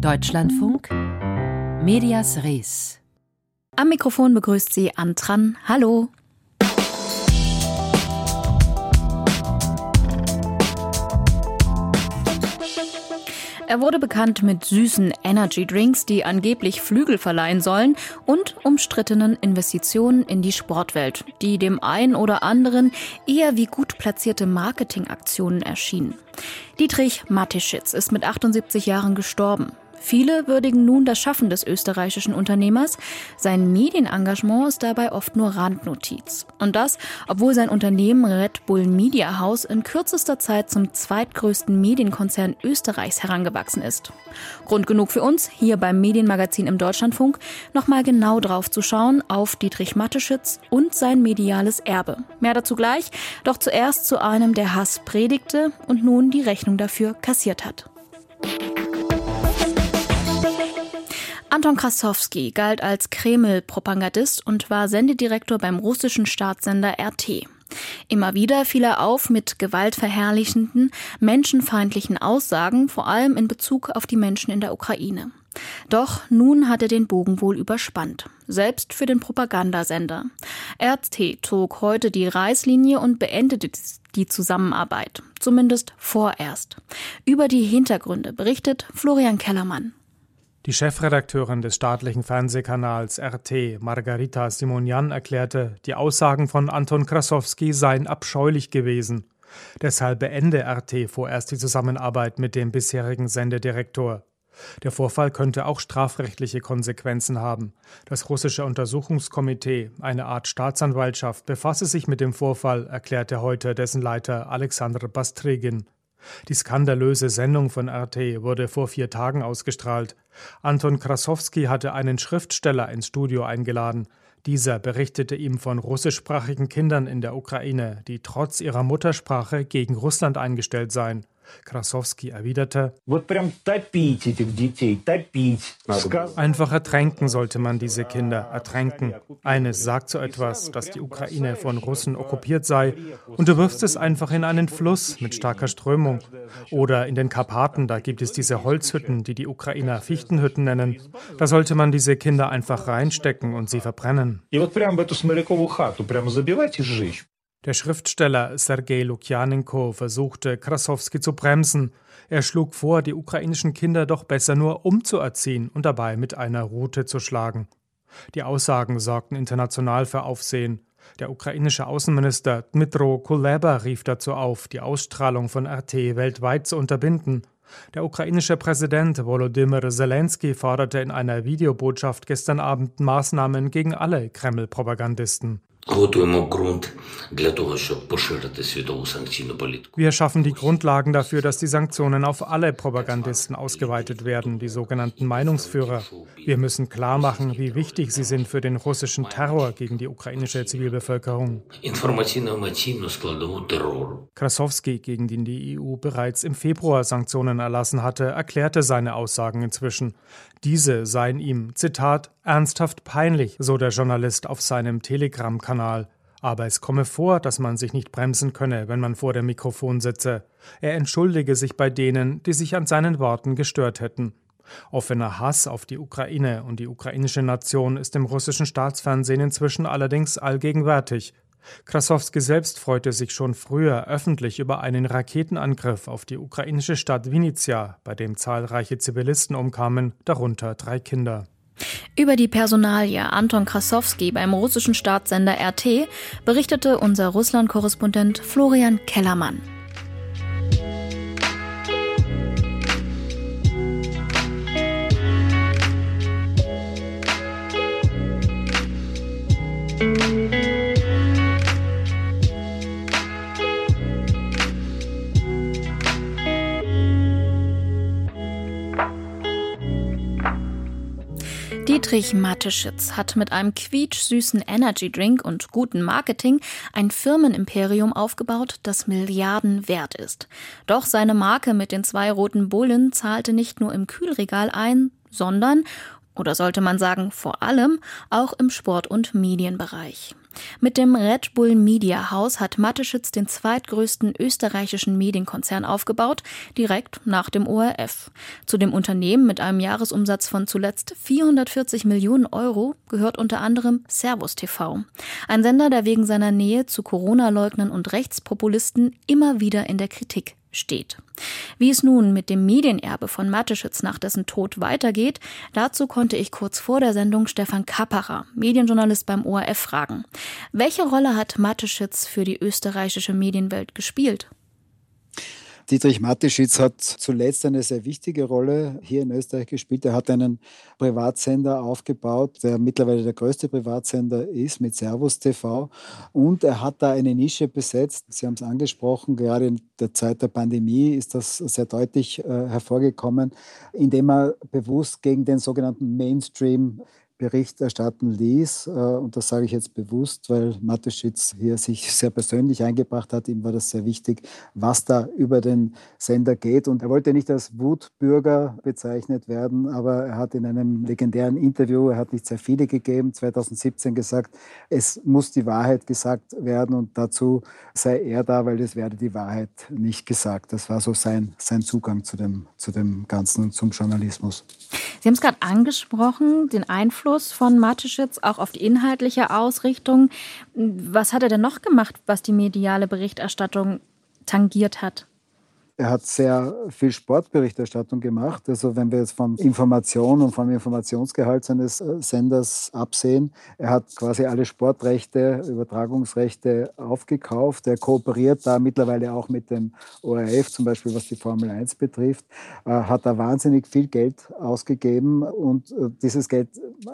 Deutschlandfunk Medias Res. Am Mikrofon begrüßt sie Antran. Hallo. Er wurde bekannt mit süßen Energy Drinks, die angeblich Flügel verleihen sollen und umstrittenen Investitionen in die Sportwelt, die dem einen oder anderen eher wie gut platzierte Marketingaktionen erschienen. Dietrich Mateschitz ist mit 78 Jahren gestorben. Viele würdigen nun das Schaffen des österreichischen Unternehmers. Sein Medienengagement ist dabei oft nur Randnotiz. Und das, obwohl sein Unternehmen Red Bull Media House in kürzester Zeit zum zweitgrößten Medienkonzern Österreichs herangewachsen ist. Grund genug für uns, hier beim Medienmagazin im Deutschlandfunk, nochmal genau drauf zu schauen auf Dietrich Matteschitz und sein mediales Erbe. Mehr dazu gleich, doch zuerst zu einem, der Hass predigte und nun die Rechnung dafür kassiert hat. Anton Krasowski galt als Kreml-Propagandist und war Sendedirektor beim russischen Staatssender RT. Immer wieder fiel er auf mit gewaltverherrlichenden, menschenfeindlichen Aussagen, vor allem in Bezug auf die Menschen in der Ukraine. Doch nun hat er den Bogen wohl überspannt, selbst für den Propagandasender. RT zog heute die Reißlinie und beendete die Zusammenarbeit, zumindest vorerst. Über die Hintergründe berichtet Florian Kellermann. Die Chefredakteurin des staatlichen Fernsehkanals RT, Margarita Simonian, erklärte, die Aussagen von Anton Krasowski seien abscheulich gewesen. Deshalb beende RT vorerst die Zusammenarbeit mit dem bisherigen Sendedirektor. Der Vorfall könnte auch strafrechtliche Konsequenzen haben. Das russische Untersuchungskomitee, eine Art Staatsanwaltschaft, befasse sich mit dem Vorfall, erklärte heute dessen Leiter Alexander Bastrigin. Die skandalöse Sendung von RT wurde vor vier Tagen ausgestrahlt. Anton Krasowski hatte einen Schriftsteller ins Studio eingeladen. Dieser berichtete ihm von russischsprachigen Kindern in der Ukraine, die trotz ihrer Muttersprache gegen Russland eingestellt seien. Krasowski erwiderte, einfach ertränken sollte man diese Kinder, ertränken. Eines sagt so etwas, dass die Ukraine von Russen okkupiert sei, und du wirfst es einfach in einen Fluss mit starker Strömung. Oder in den Karpaten, da gibt es diese Holzhütten, die die Ukrainer Fichtenhütten nennen. Da sollte man diese Kinder einfach reinstecken und sie verbrennen. Der Schriftsteller Sergei Lukjanenko versuchte, Krasowski zu bremsen. Er schlug vor, die ukrainischen Kinder doch besser nur umzuerziehen und dabei mit einer Rute zu schlagen. Die Aussagen sorgten international für Aufsehen. Der ukrainische Außenminister Dmitro Kuleba rief dazu auf, die Ausstrahlung von RT weltweit zu unterbinden. Der ukrainische Präsident Volodymyr Zelensky forderte in einer Videobotschaft gestern Abend Maßnahmen gegen alle Kreml-Propagandisten. Wir schaffen die Grundlagen dafür, dass die Sanktionen auf alle Propagandisten ausgeweitet werden, die sogenannten Meinungsführer. Wir müssen klar machen, wie wichtig sie sind für den russischen Terror gegen die ukrainische Zivilbevölkerung. Krasowski, gegen den die EU bereits im Februar Sanktionen erlassen hatte, erklärte seine Aussagen inzwischen. Diese seien ihm, Zitat, ernsthaft peinlich, so der Journalist auf seinem Telegram-Kanal. Aber es komme vor, dass man sich nicht bremsen könne, wenn man vor dem Mikrofon sitze. Er entschuldige sich bei denen, die sich an seinen Worten gestört hätten. Offener Hass auf die Ukraine und die ukrainische Nation ist im russischen Staatsfernsehen inzwischen allerdings allgegenwärtig. Krasowski selbst freute sich schon früher öffentlich über einen Raketenangriff auf die ukrainische Stadt Vinnytsia, bei dem zahlreiche Zivilisten umkamen, darunter drei Kinder. Über die Personalie Anton Krasowski beim russischen Staatssender RT berichtete unser Russland-Korrespondent Florian Kellermann. Dietrich Mateschitz hat mit einem quietschsüßen Energy-Drink und gutem Marketing ein Firmenimperium aufgebaut, das Milliarden wert ist. Doch seine Marke mit den zwei roten Bullen zahlte nicht nur im Kühlregal ein, sondern, oder sollte man sagen vor allem, auch im Sport- und Medienbereich. Mit dem Red Bull Media House hat Mateschitz den zweitgrößten österreichischen Medienkonzern aufgebaut, direkt nach dem ORF. Zu dem Unternehmen mit einem Jahresumsatz von zuletzt 440 Millionen Euro gehört unter anderem Servus TV. Ein Sender, der wegen seiner Nähe zu Corona-Leugnern und Rechtspopulisten immer wieder in der Kritik steht. Wie es nun mit dem Medienerbe von Mateschitz nach dessen Tod weitergeht, dazu konnte ich kurz vor der Sendung Stefan Kappacher, Medienjournalist beim ORF, fragen. Welche Rolle hat Mateschitz für die österreichische Medienwelt gespielt? Dietrich Mateschitz hat zuletzt eine sehr wichtige Rolle hier in Österreich gespielt. Er hat einen Privatsender aufgebaut, der mittlerweile der größte Privatsender ist mit Servus TV. Und er hat da eine Nische besetzt. Sie haben es angesprochen, gerade in der Zeit der Pandemie ist das sehr deutlich äh, hervorgekommen, indem er bewusst gegen den sogenannten Mainstream Bericht erstatten ließ. Äh, und das sage ich jetzt bewusst, weil Mateschitz hier sich sehr persönlich eingebracht hat. Ihm war das sehr wichtig, was da über den Sender geht. Und er wollte nicht als Wutbürger bezeichnet werden, aber er hat in einem legendären Interview, er hat nicht sehr viele gegeben, 2017 gesagt, es muss die Wahrheit gesagt werden und dazu sei er da, weil es werde die Wahrheit nicht gesagt. Das war so sein, sein Zugang zu dem, zu dem Ganzen und zum Journalismus. Sie haben es gerade angesprochen, den Einfluss von Mateschitz auch auf die inhaltliche Ausrichtung. Was hat er denn noch gemacht, was die mediale Berichterstattung tangiert hat? Er hat sehr viel Sportberichterstattung gemacht. Also wenn wir jetzt von Information und vom Informationsgehalt seines äh, Senders absehen, er hat quasi alle Sportrechte, Übertragungsrechte aufgekauft. Er kooperiert da mittlerweile auch mit dem ORF, zum Beispiel was die Formel 1 betrifft, hat da wahnsinnig viel Geld ausgegeben und äh, dieses Geld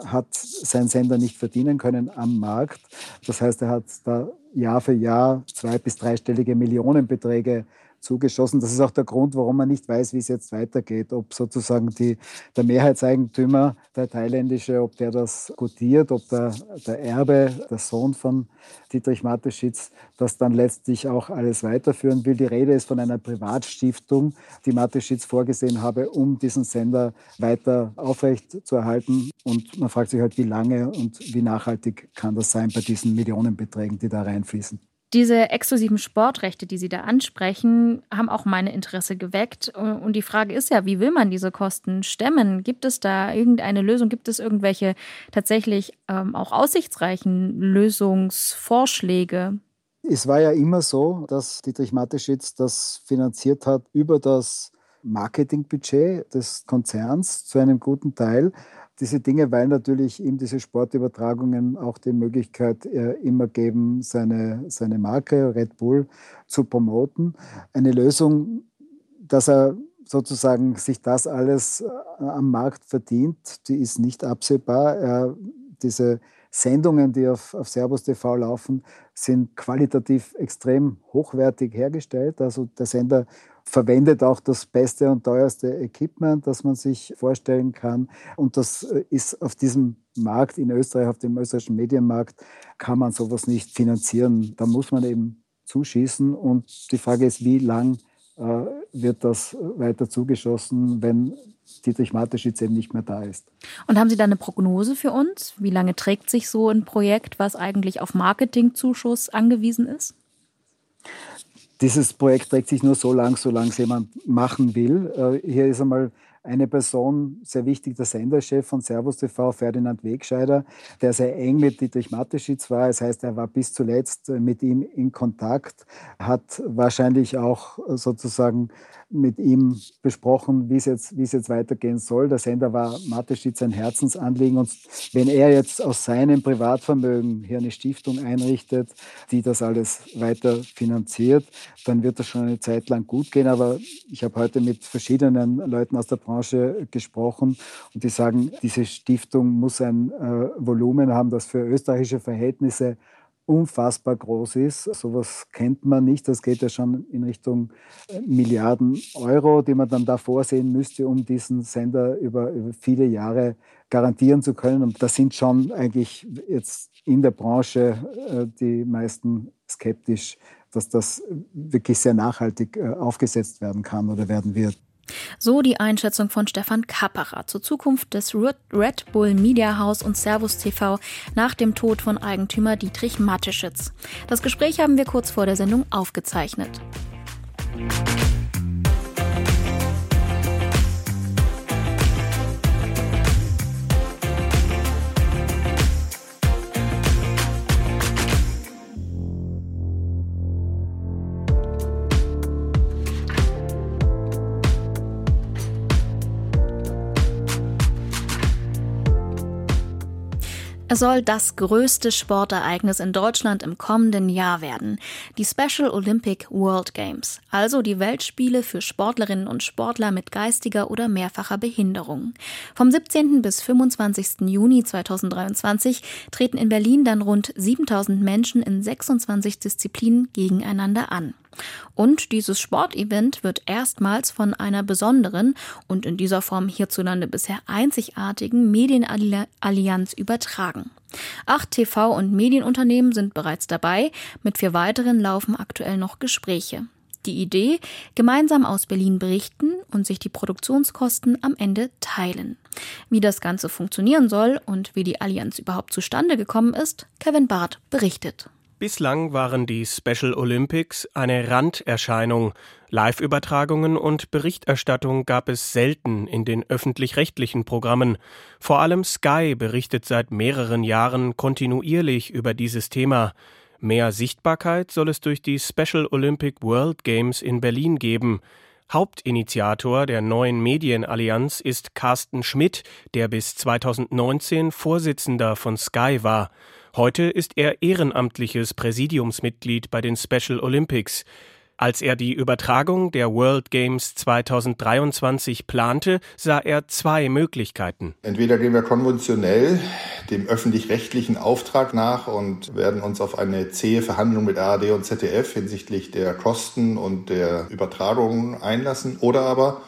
hat sein Sender nicht verdienen können am Markt. Das heißt, er hat da Jahr für Jahr zwei- bis dreistellige Millionenbeträge zugeschossen. Das ist auch der Grund, warum man nicht weiß, wie es jetzt weitergeht. Ob sozusagen die, der Mehrheitseigentümer, der thailändische, ob der das gutiert, ob der, der Erbe, der Sohn von Dietrich Mateschitz, das dann letztlich auch alles weiterführen will. Die Rede ist von einer Privatstiftung, die Mateschitz vorgesehen habe, um diesen Sender weiter aufrecht zu erhalten. Und man fragt sich halt, wie lange und wie nachhaltig kann das sein bei diesen Millionenbeträgen, die da reinfließen. Diese exklusiven Sportrechte, die Sie da ansprechen, haben auch meine Interesse geweckt. Und die Frage ist ja, wie will man diese Kosten stemmen? Gibt es da irgendeine Lösung? Gibt es irgendwelche tatsächlich ähm, auch aussichtsreichen Lösungsvorschläge? Es war ja immer so, dass Dietrich Mateschitz das finanziert hat über das Marketingbudget des Konzerns zu einem guten Teil diese Dinge, weil natürlich ihm diese Sportübertragungen auch die Möglichkeit äh, immer geben, seine, seine Marke Red Bull zu promoten. Eine Lösung, dass er sozusagen sich das alles äh, am Markt verdient, die ist nicht absehbar. Er, diese Sendungen, die auf, auf Servus TV laufen, sind qualitativ extrem hochwertig hergestellt. Also der Sender verwendet auch das beste und teuerste Equipment, das man sich vorstellen kann. Und das äh, ist auf diesem Markt in Österreich, auf dem österreichischen Medienmarkt, kann man sowas nicht finanzieren. Da muss man eben zuschießen. Und die Frage ist, wie lang äh, wird das weiter zugeschossen, wenn Dietrich Mateschitz eben nicht mehr da ist. Und haben Sie da eine Prognose für uns? Wie lange trägt sich so ein Projekt, was eigentlich auf Marketingzuschuss angewiesen ist? Dieses Projekt trägt sich nur so lang, solange es jemand machen will. Äh, hier ist einmal eine Person sehr wichtig, der Senderchef von Servus TV, Ferdinand Wegscheider, der sehr eng mit Dietrich Mateschitz war. Das heißt, er war bis zuletzt mit ihm in Kontakt, hat wahrscheinlich auch sozusagen mit ihm besprochen, wie es jetzt, wie es jetzt weitergehen soll. Der Sender war Mateschitz ein Herzensanliegen. Und wenn er jetzt aus seinem Privatvermögen hier eine Stiftung einrichtet, die das alles weiter finanziert, dann wird das schon eine Zeit lang gut gehen. Aber ich habe heute mit verschiedenen Leuten aus der Branche gesprochen und die sagen, diese Stiftung muss ein äh, Volumen haben, das für österreichische Verhältnisse unfassbar groß ist. Sowas kennt man nicht. Das geht ja schon in Richtung äh, Milliarden Euro, die man dann da vorsehen müsste, um diesen Sender über, über viele Jahre garantieren zu können. Und da sind schon eigentlich jetzt in der Branche äh, die meisten skeptisch, dass das wirklich sehr nachhaltig äh, aufgesetzt werden kann oder werden wird. So die Einschätzung von Stefan Kapperer zur Zukunft des Red Bull Media House und Servus TV nach dem Tod von Eigentümer Dietrich Mateschitz. Das Gespräch haben wir kurz vor der Sendung aufgezeichnet. Es soll das größte Sportereignis in Deutschland im kommenden Jahr werden. Die Special Olympic World Games, also die Weltspiele für Sportlerinnen und Sportler mit geistiger oder mehrfacher Behinderung. Vom 17. bis 25. Juni 2023 treten in Berlin dann rund 7000 Menschen in 26 Disziplinen gegeneinander an. Und dieses Sportevent wird erstmals von einer besonderen und in dieser Form hierzulande bisher einzigartigen Medienallianz übertragen. Acht TV- und Medienunternehmen sind bereits dabei, mit vier weiteren laufen aktuell noch Gespräche. Die Idee, gemeinsam aus Berlin berichten und sich die Produktionskosten am Ende teilen. Wie das Ganze funktionieren soll und wie die Allianz überhaupt zustande gekommen ist, Kevin Barth berichtet. Bislang waren die Special Olympics eine Randerscheinung. Live-Übertragungen und Berichterstattung gab es selten in den öffentlich-rechtlichen Programmen. Vor allem Sky berichtet seit mehreren Jahren kontinuierlich über dieses Thema. Mehr Sichtbarkeit soll es durch die Special Olympic World Games in Berlin geben. Hauptinitiator der neuen Medienallianz ist Carsten Schmidt, der bis 2019 Vorsitzender von Sky war. Heute ist er ehrenamtliches Präsidiumsmitglied bei den Special Olympics. Als er die Übertragung der World Games 2023 plante, sah er zwei Möglichkeiten. Entweder gehen wir konventionell dem öffentlich-rechtlichen Auftrag nach und werden uns auf eine zähe Verhandlung mit ARD und ZDF hinsichtlich der Kosten und der Übertragung einlassen, oder aber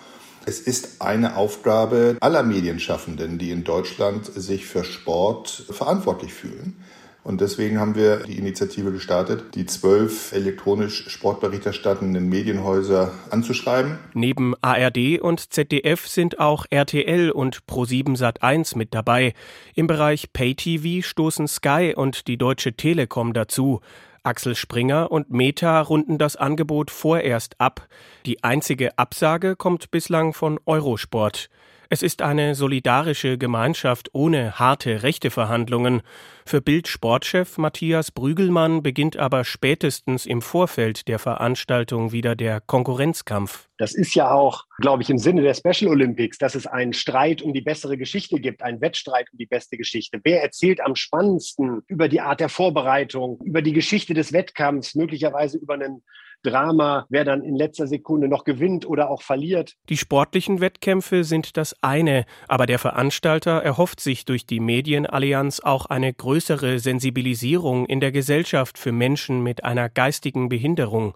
es ist eine Aufgabe aller Medienschaffenden, die in Deutschland sich für Sport verantwortlich fühlen. Und deswegen haben wir die Initiative gestartet, die zwölf elektronisch sportberichterstattenden Medienhäuser anzuschreiben. Neben ARD und ZDF sind auch RTL und Pro7 Sat1 mit dabei. Im Bereich Pay-TV stoßen Sky und die Deutsche Telekom dazu. Axel Springer und Meta runden das Angebot vorerst ab. Die einzige Absage kommt bislang von Eurosport. Es ist eine solidarische Gemeinschaft ohne harte Rechteverhandlungen. Für Bild-Sportchef Matthias Brügelmann beginnt aber spätestens im Vorfeld der Veranstaltung wieder der Konkurrenzkampf. Das ist ja auch, glaube ich, im Sinne der Special Olympics, dass es einen Streit um die bessere Geschichte gibt, einen Wettstreit um die beste Geschichte. Wer erzählt am spannendsten über die Art der Vorbereitung, über die Geschichte des Wettkampfs, möglicherweise über einen Drama, wer dann in letzter Sekunde noch gewinnt oder auch verliert. Die sportlichen Wettkämpfe sind das eine, aber der Veranstalter erhofft sich durch die Medienallianz auch eine größere Sensibilisierung in der Gesellschaft für Menschen mit einer geistigen Behinderung.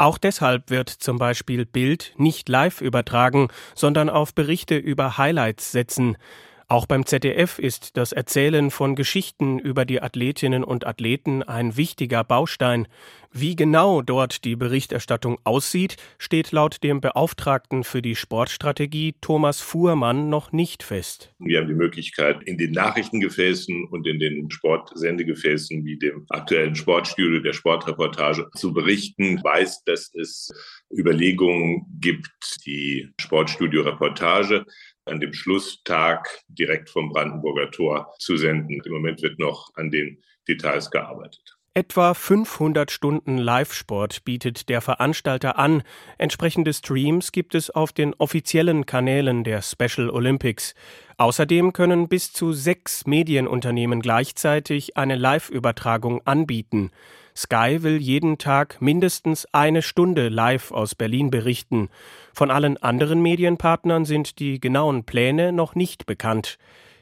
Auch deshalb wird zum Beispiel Bild nicht live übertragen, sondern auf Berichte über Highlights setzen. Auch beim ZDF ist das Erzählen von Geschichten über die Athletinnen und Athleten ein wichtiger Baustein. Wie genau dort die Berichterstattung aussieht, steht laut dem Beauftragten für die Sportstrategie Thomas Fuhrmann noch nicht fest. Wir haben die Möglichkeit, in den Nachrichtengefäßen und in den Sportsendegefäßen wie dem aktuellen Sportstudio, der Sportreportage zu berichten. Ich weiß, dass es Überlegungen gibt, die Sportstudio-Reportage an dem Schlusstag direkt vom Brandenburger Tor zu senden. Im Moment wird noch an den Details gearbeitet. Etwa 500 Stunden Live-Sport bietet der Veranstalter an. Entsprechende Streams gibt es auf den offiziellen Kanälen der Special Olympics. Außerdem können bis zu sechs Medienunternehmen gleichzeitig eine Live-Übertragung anbieten. Sky will jeden Tag mindestens eine Stunde live aus Berlin berichten. Von allen anderen Medienpartnern sind die genauen Pläne noch nicht bekannt.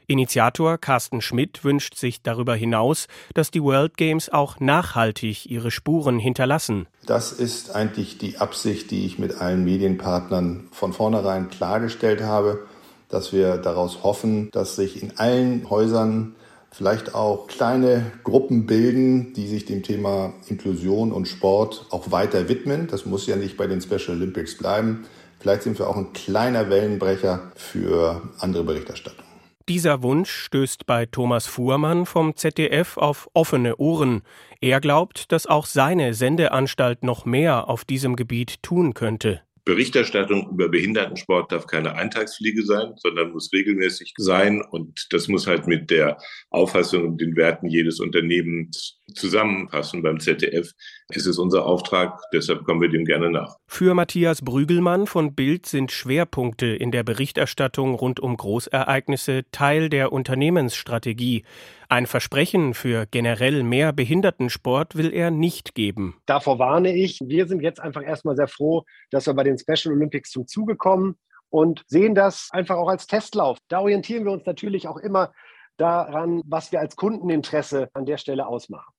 Initiator Carsten Schmidt wünscht sich darüber hinaus, dass die World Games auch nachhaltig ihre Spuren hinterlassen. Das ist eigentlich die Absicht, die ich mit allen Medienpartnern von vornherein klargestellt habe, dass wir daraus hoffen, dass sich in allen Häusern vielleicht auch kleine Gruppen bilden, die sich dem Thema Inklusion und Sport auch weiter widmen. Das muss ja nicht bei den Special Olympics bleiben, Vielleicht sind wir auch ein kleiner Wellenbrecher für andere Berichterstattung. Dieser Wunsch stößt bei Thomas Fuhrmann vom ZDF auf offene Ohren. Er glaubt, dass auch seine Sendeanstalt noch mehr auf diesem Gebiet tun könnte. Berichterstattung über Behindertensport darf keine Eintagsfliege sein, sondern muss regelmäßig sein. Und das muss halt mit der Auffassung und den Werten jedes Unternehmens zusammenpassen. Beim ZDF ist es unser Auftrag, deshalb kommen wir dem gerne nach. Für Matthias Brügelmann von Bild sind Schwerpunkte in der Berichterstattung rund um Großereignisse Teil der Unternehmensstrategie. Ein Versprechen für generell mehr Behindertensport will er nicht geben. Davor warne ich. Wir sind jetzt einfach erstmal sehr froh, dass wir bei den Special Olympics zum Zuge kommen und sehen das einfach auch als Testlauf. Da orientieren wir uns natürlich auch immer daran, was wir als Kundeninteresse an der Stelle ausmachen.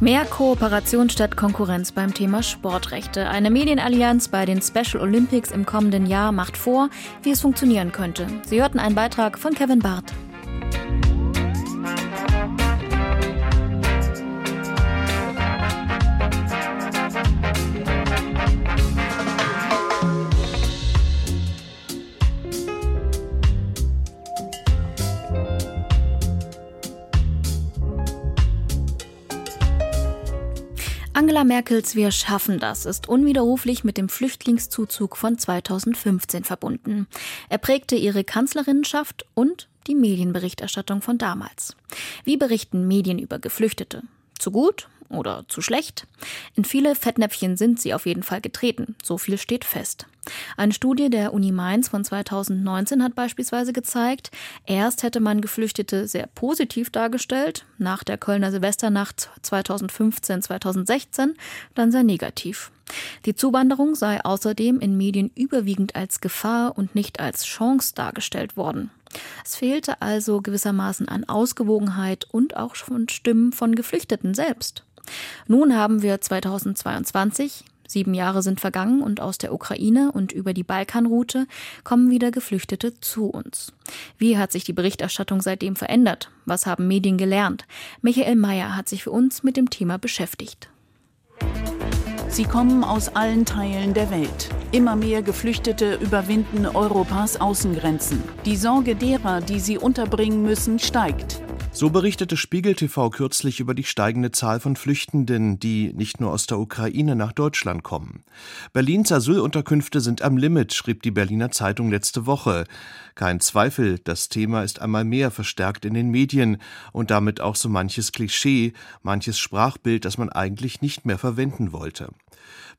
Mehr Kooperation statt Konkurrenz beim Thema Sportrechte. Eine Medienallianz bei den Special Olympics im kommenden Jahr macht vor, wie es funktionieren könnte. Sie hörten einen Beitrag von Kevin Barth. Angela Merkels Wir schaffen das ist unwiderruflich mit dem Flüchtlingszuzug von 2015 verbunden. Er prägte ihre Kanzlerinnenschaft und die Medienberichterstattung von damals. Wie berichten Medien über Geflüchtete? Zu gut oder zu schlecht? In viele Fettnäpfchen sind sie auf jeden Fall getreten, so viel steht fest. Eine Studie der Uni Mainz von 2019 hat beispielsweise gezeigt, erst hätte man Geflüchtete sehr positiv dargestellt, nach der Kölner Silvesternacht 2015-2016 dann sehr negativ. Die Zuwanderung sei außerdem in Medien überwiegend als Gefahr und nicht als Chance dargestellt worden. Es fehlte also gewissermaßen an Ausgewogenheit und auch von Stimmen von Geflüchteten selbst. Nun haben wir 2022, Sieben Jahre sind vergangen und aus der Ukraine und über die Balkanroute kommen wieder Geflüchtete zu uns. Wie hat sich die Berichterstattung seitdem verändert? Was haben Medien gelernt? Michael Mayer hat sich für uns mit dem Thema beschäftigt. Sie kommen aus allen Teilen der Welt. Immer mehr Geflüchtete überwinden Europas Außengrenzen. Die Sorge derer, die sie unterbringen müssen, steigt. So berichtete Spiegel TV kürzlich über die steigende Zahl von Flüchtenden, die nicht nur aus der Ukraine nach Deutschland kommen. Berlins Asylunterkünfte sind am Limit, schrieb die Berliner Zeitung letzte Woche. Kein Zweifel, das Thema ist einmal mehr verstärkt in den Medien und damit auch so manches Klischee, manches Sprachbild, das man eigentlich nicht mehr verwenden wollte.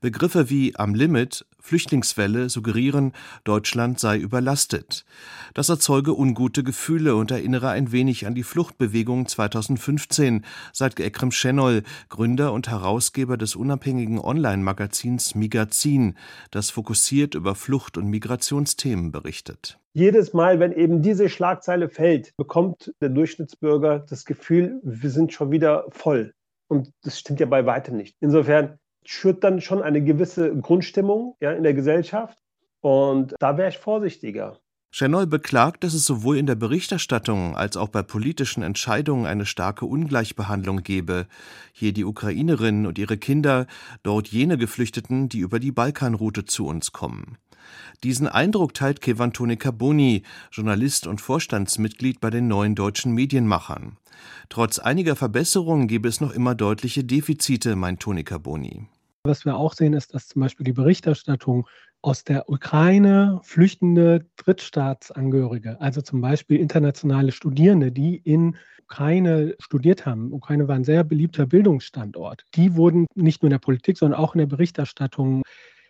Begriffe wie am Limit, Flüchtlingswelle suggerieren, Deutschland sei überlastet. Das erzeuge ungute Gefühle und erinnere ein wenig an die Fluchtbewegung 2015, sagt Ekrem Schenol, Gründer und Herausgeber des unabhängigen Online-Magazins Migazin, das fokussiert über Flucht- und Migrationsthemen berichtet. Jedes Mal, wenn eben diese Schlagzeile fällt, bekommt der Durchschnittsbürger das Gefühl, wir sind schon wieder voll. Und das stimmt ja bei weitem nicht. Insofern schürt dann schon eine gewisse Grundstimmung ja, in der Gesellschaft. Und da wäre ich vorsichtiger. Chanel beklagt, dass es sowohl in der Berichterstattung als auch bei politischen Entscheidungen eine starke Ungleichbehandlung gebe. Hier die Ukrainerinnen und ihre Kinder, dort jene Geflüchteten, die über die Balkanroute zu uns kommen. Diesen Eindruck teilt Kevan Toni Carboni, Journalist und Vorstandsmitglied bei den neuen deutschen Medienmachern. Trotz einiger Verbesserungen gebe es noch immer deutliche Defizite, meint Toni Carboni. Was wir auch sehen, ist, dass zum Beispiel die Berichterstattung aus der Ukraine flüchtende Drittstaatsangehörige, also zum Beispiel internationale Studierende, die in Ukraine studiert haben. Ukraine war ein sehr beliebter Bildungsstandort. Die wurden nicht nur in der Politik, sondern auch in der Berichterstattung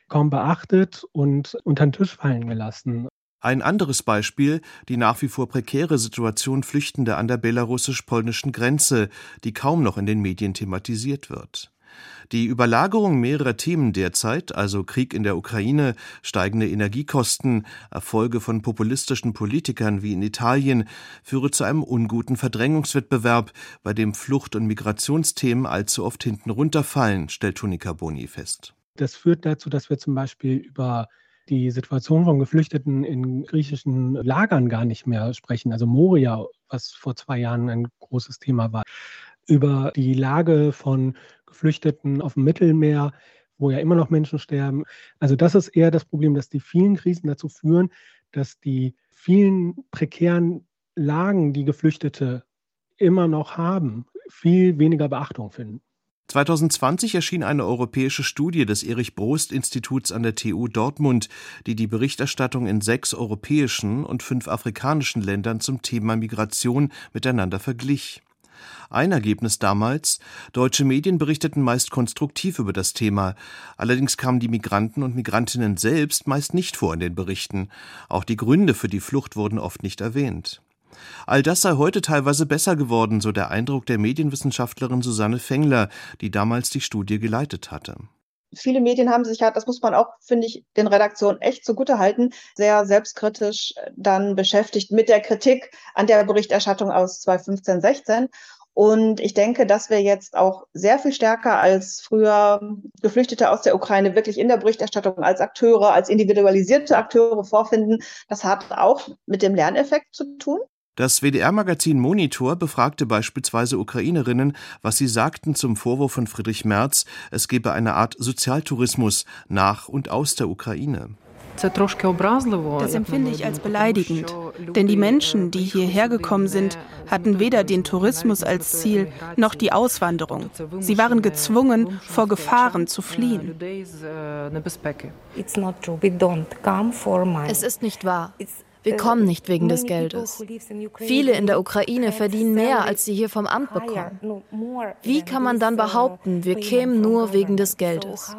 kaum beachtet und unter den Tisch fallen gelassen. Ein anderes Beispiel, die nach wie vor prekäre Situation Flüchtende an der belarussisch-polnischen Grenze, die kaum noch in den Medien thematisiert wird. Die Überlagerung mehrerer Themen derzeit, also Krieg in der Ukraine, steigende Energiekosten, Erfolge von populistischen Politikern wie in Italien, führe zu einem unguten Verdrängungswettbewerb, bei dem Flucht- und Migrationsthemen allzu oft hinten runterfallen, stellt Tunika Boni fest. Das führt dazu, dass wir zum Beispiel über die Situation von Geflüchteten in griechischen Lagern gar nicht mehr sprechen. Also Moria, was vor zwei Jahren ein großes Thema war. Über die Lage von Geflüchteten auf dem Mittelmeer wo ja immer noch Menschen sterben. Also das ist eher das Problem, dass die vielen Krisen dazu führen, dass die vielen prekären Lagen, die Geflüchtete immer noch haben, viel weniger Beachtung finden. 2020 erschien eine europäische Studie des Erich Brost Instituts an der TU Dortmund, die die Berichterstattung in sechs europäischen und fünf afrikanischen Ländern zum Thema Migration miteinander verglich. Ein Ergebnis damals, deutsche Medien berichteten meist konstruktiv über das Thema, allerdings kamen die Migranten und Migrantinnen selbst meist nicht vor in den Berichten, auch die Gründe für die Flucht wurden oft nicht erwähnt. All das sei heute teilweise besser geworden, so der Eindruck der Medienwissenschaftlerin Susanne Fengler, die damals die Studie geleitet hatte. Viele Medien haben sich ja, das muss man auch, finde ich, den Redaktionen echt zugute halten, sehr selbstkritisch dann beschäftigt mit der Kritik an der Berichterstattung aus 2015, 16. Und ich denke, dass wir jetzt auch sehr viel stärker als früher Geflüchtete aus der Ukraine wirklich in der Berichterstattung als Akteure, als individualisierte Akteure vorfinden. Das hat auch mit dem Lerneffekt zu tun. Das WDR-Magazin Monitor befragte beispielsweise Ukrainerinnen, was sie sagten zum Vorwurf von Friedrich Merz, es gebe eine Art Sozialtourismus nach und aus der Ukraine. Das empfinde ich als beleidigend, denn die Menschen, die hierher gekommen sind, hatten weder den Tourismus als Ziel noch die Auswanderung. Sie waren gezwungen, vor Gefahren zu fliehen. Es ist nicht wahr. Wir kommen nicht wegen des Geldes. Viele in der Ukraine verdienen mehr, als sie hier vom Amt bekommen. Wie kann man dann behaupten, wir kämen nur wegen des Geldes?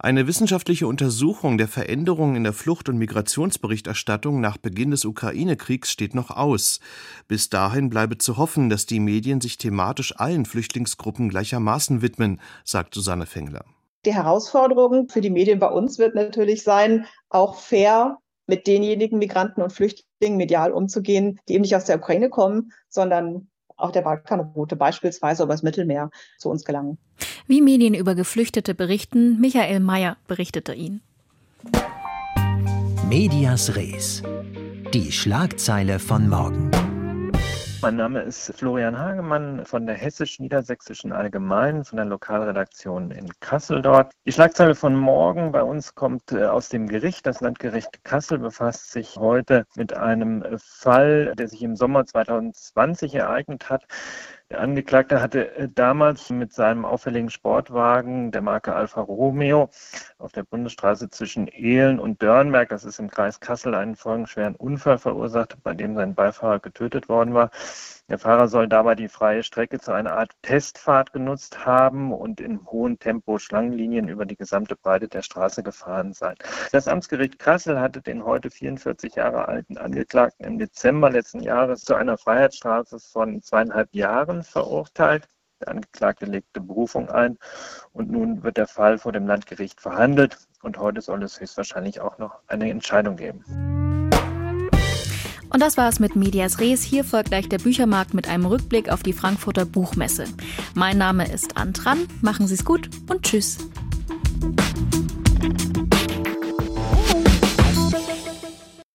Eine wissenschaftliche Untersuchung der Veränderungen in der Flucht- und Migrationsberichterstattung nach Beginn des Ukraine-Kriegs steht noch aus. Bis dahin bleibe zu hoffen, dass die Medien sich thematisch allen Flüchtlingsgruppen gleichermaßen widmen, sagt Susanne Fengler. Die Herausforderung für die Medien bei uns wird natürlich sein, auch fair mit denjenigen Migranten und Flüchtlingen medial umzugehen, die eben nicht aus der Ukraine kommen, sondern auch der Balkanroute beispielsweise über das Mittelmeer zu uns gelangen. Wie Medien über Geflüchtete berichten, Michael Mayer berichtete ihn. Medias Res. Die Schlagzeile von morgen. Mein Name ist Florian Hagemann von der Hessisch-Niedersächsischen Allgemeinen, von der Lokalredaktion in Kassel dort. Die Schlagzeile von morgen bei uns kommt äh, aus dem Gericht. Das Landgericht Kassel befasst sich heute mit einem Fall, der sich im Sommer 2020 ereignet hat. Der Angeklagte hatte äh, damals mit seinem auffälligen Sportwagen der Marke Alfa Romeo auf der Bundesstraße zwischen Ehlen und Dörnberg, das ist im Kreis Kassel, einen folgenschweren Unfall verursacht, bei dem sein Beifahrer getötet worden war. Der Fahrer soll dabei die freie Strecke zu einer Art Testfahrt genutzt haben und in hohem Tempo Schlangenlinien über die gesamte Breite der Straße gefahren sein. Das Amtsgericht Kassel hatte den heute 44 Jahre alten Angeklagten im Dezember letzten Jahres zu einer Freiheitsstrafe von zweieinhalb Jahren verurteilt. Der Angeklagte legte Berufung ein und nun wird der Fall vor dem Landgericht verhandelt und heute soll es höchstwahrscheinlich auch noch eine Entscheidung geben. Und das war's mit Medias Res. Hier folgt gleich der Büchermarkt mit einem Rückblick auf die Frankfurter Buchmesse. Mein Name ist Antran. Machen Sie's gut und tschüss.